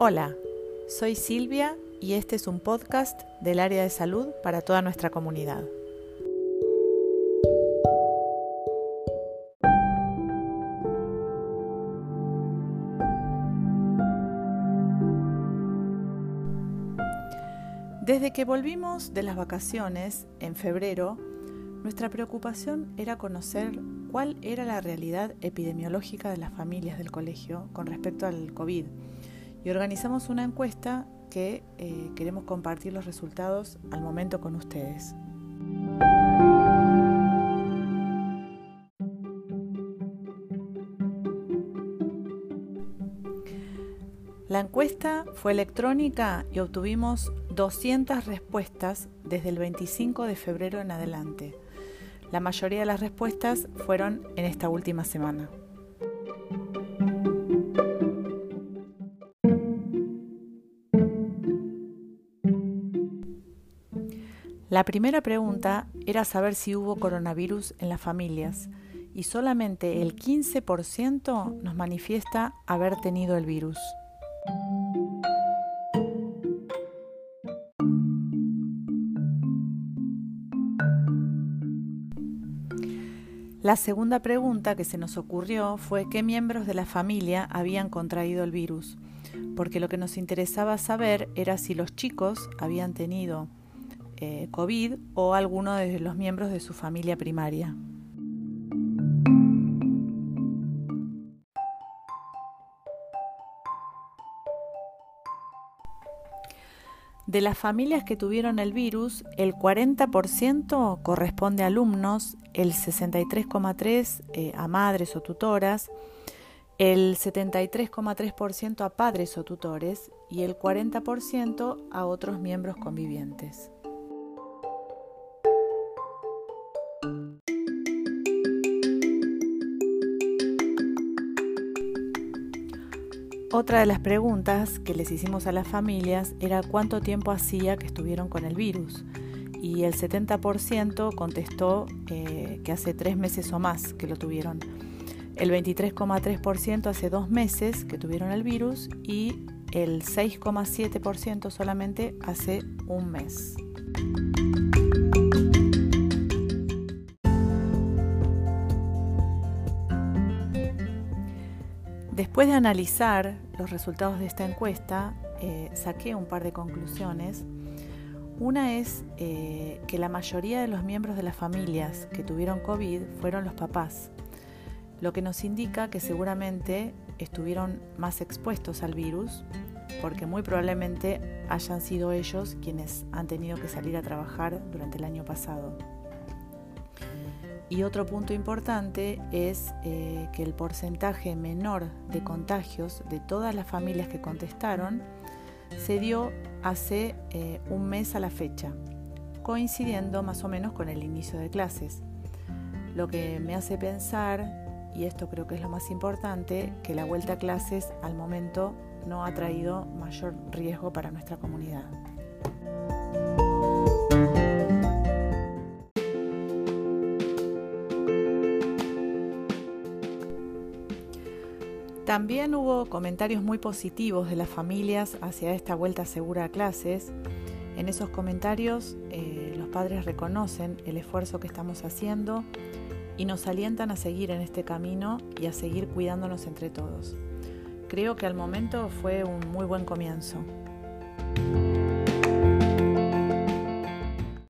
Hola, soy Silvia y este es un podcast del área de salud para toda nuestra comunidad. Desde que volvimos de las vacaciones en febrero, nuestra preocupación era conocer cuál era la realidad epidemiológica de las familias del colegio con respecto al COVID y organizamos una encuesta que eh, queremos compartir los resultados al momento con ustedes. La encuesta fue electrónica y obtuvimos 200 respuestas desde el 25 de febrero en adelante. La mayoría de las respuestas fueron en esta última semana. La primera pregunta era saber si hubo coronavirus en las familias y solamente el 15% nos manifiesta haber tenido el virus. La segunda pregunta que se nos ocurrió fue qué miembros de la familia habían contraído el virus, porque lo que nos interesaba saber era si los chicos habían tenido eh, COVID o alguno de los miembros de su familia primaria. De las familias que tuvieron el virus, el 40% corresponde a alumnos, el 63,3% eh, a madres o tutoras, el 73,3% a padres o tutores y el 40% a otros miembros convivientes. Otra de las preguntas que les hicimos a las familias era cuánto tiempo hacía que estuvieron con el virus y el 70% contestó eh, que hace tres meses o más que lo tuvieron. El 23,3% hace dos meses que tuvieron el virus y el 6,7% solamente hace un mes. Después de analizar los resultados de esta encuesta, eh, saqué un par de conclusiones. Una es eh, que la mayoría de los miembros de las familias que tuvieron COVID fueron los papás, lo que nos indica que seguramente estuvieron más expuestos al virus, porque muy probablemente hayan sido ellos quienes han tenido que salir a trabajar durante el año pasado. Y otro punto importante es eh, que el porcentaje menor de contagios de todas las familias que contestaron se dio hace eh, un mes a la fecha, coincidiendo más o menos con el inicio de clases. Lo que me hace pensar, y esto creo que es lo más importante, que la vuelta a clases al momento no ha traído mayor riesgo para nuestra comunidad. También hubo comentarios muy positivos de las familias hacia esta vuelta segura a clases. En esos comentarios eh, los padres reconocen el esfuerzo que estamos haciendo y nos alientan a seguir en este camino y a seguir cuidándonos entre todos. Creo que al momento fue un muy buen comienzo.